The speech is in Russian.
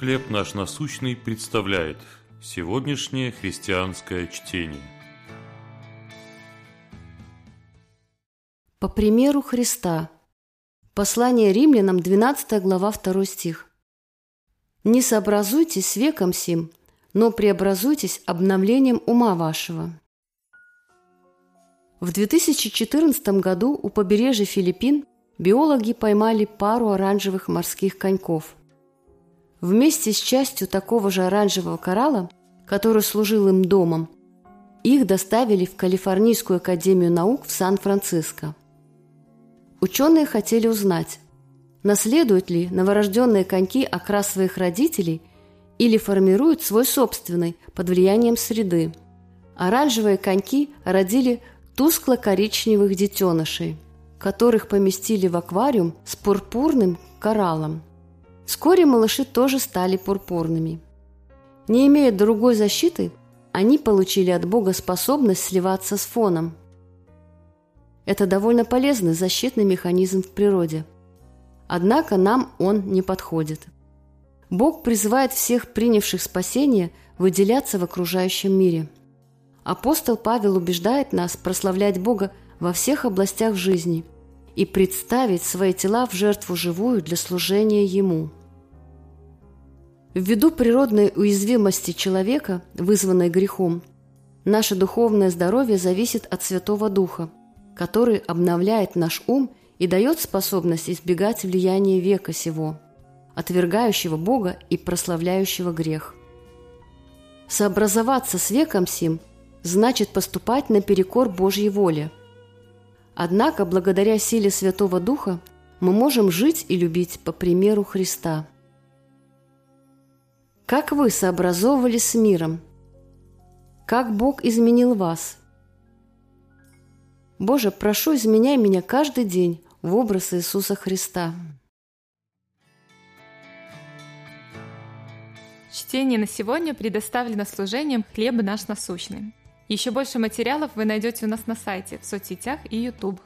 «Хлеб наш насущный» представляет сегодняшнее христианское чтение. По примеру Христа. Послание римлянам, 12 глава, 2 стих. «Не сообразуйтесь с веком сим, но преобразуйтесь обновлением ума вашего». В 2014 году у побережья Филиппин биологи поймали пару оранжевых морских коньков. Вместе с частью такого же оранжевого коралла, который служил им домом, их доставили в Калифорнийскую академию наук в Сан-Франциско. Ученые хотели узнать, наследуют ли новорожденные коньки окрас своих родителей или формируют свой собственный под влиянием среды. Оранжевые коньки родили тускло-коричневых детенышей, которых поместили в аквариум с пурпурным кораллом. Вскоре малыши тоже стали пурпурными. Не имея другой защиты, они получили от Бога способность сливаться с фоном. Это довольно полезный защитный механизм в природе. Однако нам он не подходит. Бог призывает всех принявших спасение выделяться в окружающем мире – Апостол Павел убеждает нас прославлять Бога во всех областях жизни и представить свои тела в жертву живую для служения Ему. Ввиду природной уязвимости человека, вызванной грехом, наше духовное здоровье зависит от Святого Духа, который обновляет наш ум и дает способность избегать влияния века сего, отвергающего Бога и прославляющего грех. Сообразоваться с веком сим значит поступать наперекор Божьей воле. Однако, благодаря силе Святого Духа, мы можем жить и любить по примеру Христа. Как вы сообразовывались с миром? Как Бог изменил вас? Боже, прошу, изменяй меня каждый день в образ Иисуса Христа. Чтение на сегодня предоставлено служением «Хлеб наш насущный». Еще больше материалов вы найдете у нас на сайте, в соцсетях и YouTube.